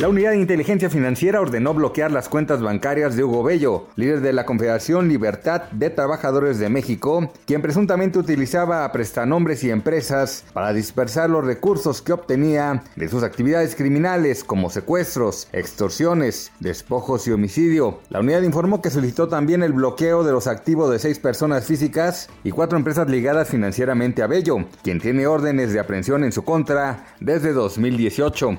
La Unidad de Inteligencia Financiera ordenó bloquear las cuentas bancarias de Hugo Bello, líder de la Confederación Libertad de Trabajadores de México, quien presuntamente utilizaba prestanombres y empresas para dispersar los recursos que obtenía de sus actividades criminales como secuestros, extorsiones, despojos y homicidio. La unidad informó que solicitó también el bloqueo de los activos de seis personas físicas y cuatro empresas ligadas financieramente a Bello, quien tiene órdenes de aprehensión en su contra desde 2018.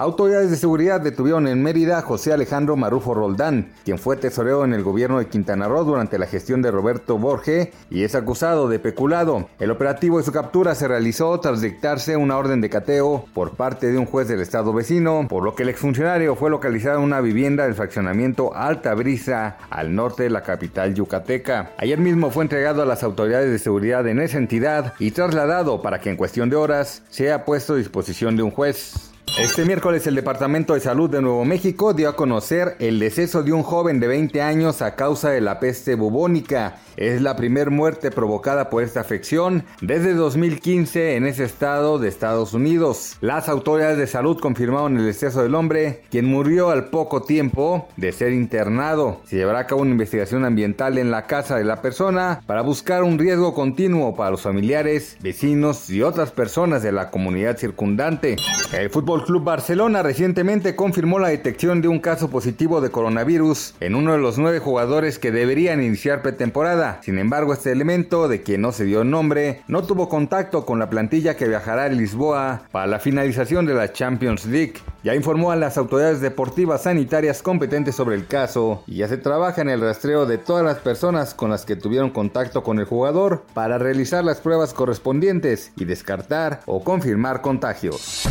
Autoridades de seguridad detuvieron en Mérida a José Alejandro Marufo Roldán, quien fue tesorero en el gobierno de Quintana Roo durante la gestión de Roberto Borge y es acusado de peculado. El operativo de su captura se realizó tras dictarse una orden de cateo por parte de un juez del estado vecino, por lo que el exfuncionario fue localizado en una vivienda del fraccionamiento Alta Brisa, al norte de la capital yucateca. Ayer mismo fue entregado a las autoridades de seguridad en esa entidad y trasladado para que en cuestión de horas sea puesto a disposición de un juez. Este miércoles el Departamento de Salud de Nuevo México dio a conocer el deceso de un joven de 20 años a causa de la peste bubónica. Es la primera muerte provocada por esta afección desde 2015 en ese estado de Estados Unidos. Las autoridades de salud confirmaron el deceso del hombre, quien murió al poco tiempo de ser internado. Se llevará a cabo una investigación ambiental en la casa de la persona para buscar un riesgo continuo para los familiares, vecinos y otras personas de la comunidad circundante. El fútbol Club Barcelona recientemente confirmó la detección de un caso positivo de coronavirus en uno de los nueve jugadores que deberían iniciar pretemporada. Sin embargo, este elemento, de quien no se dio nombre, no tuvo contacto con la plantilla que viajará a Lisboa para la finalización de la Champions League. Ya informó a las autoridades deportivas sanitarias competentes sobre el caso y ya se trabaja en el rastreo de todas las personas con las que tuvieron contacto con el jugador para realizar las pruebas correspondientes y descartar o confirmar contagios.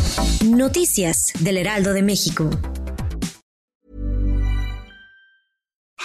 Noticias del Heraldo de México.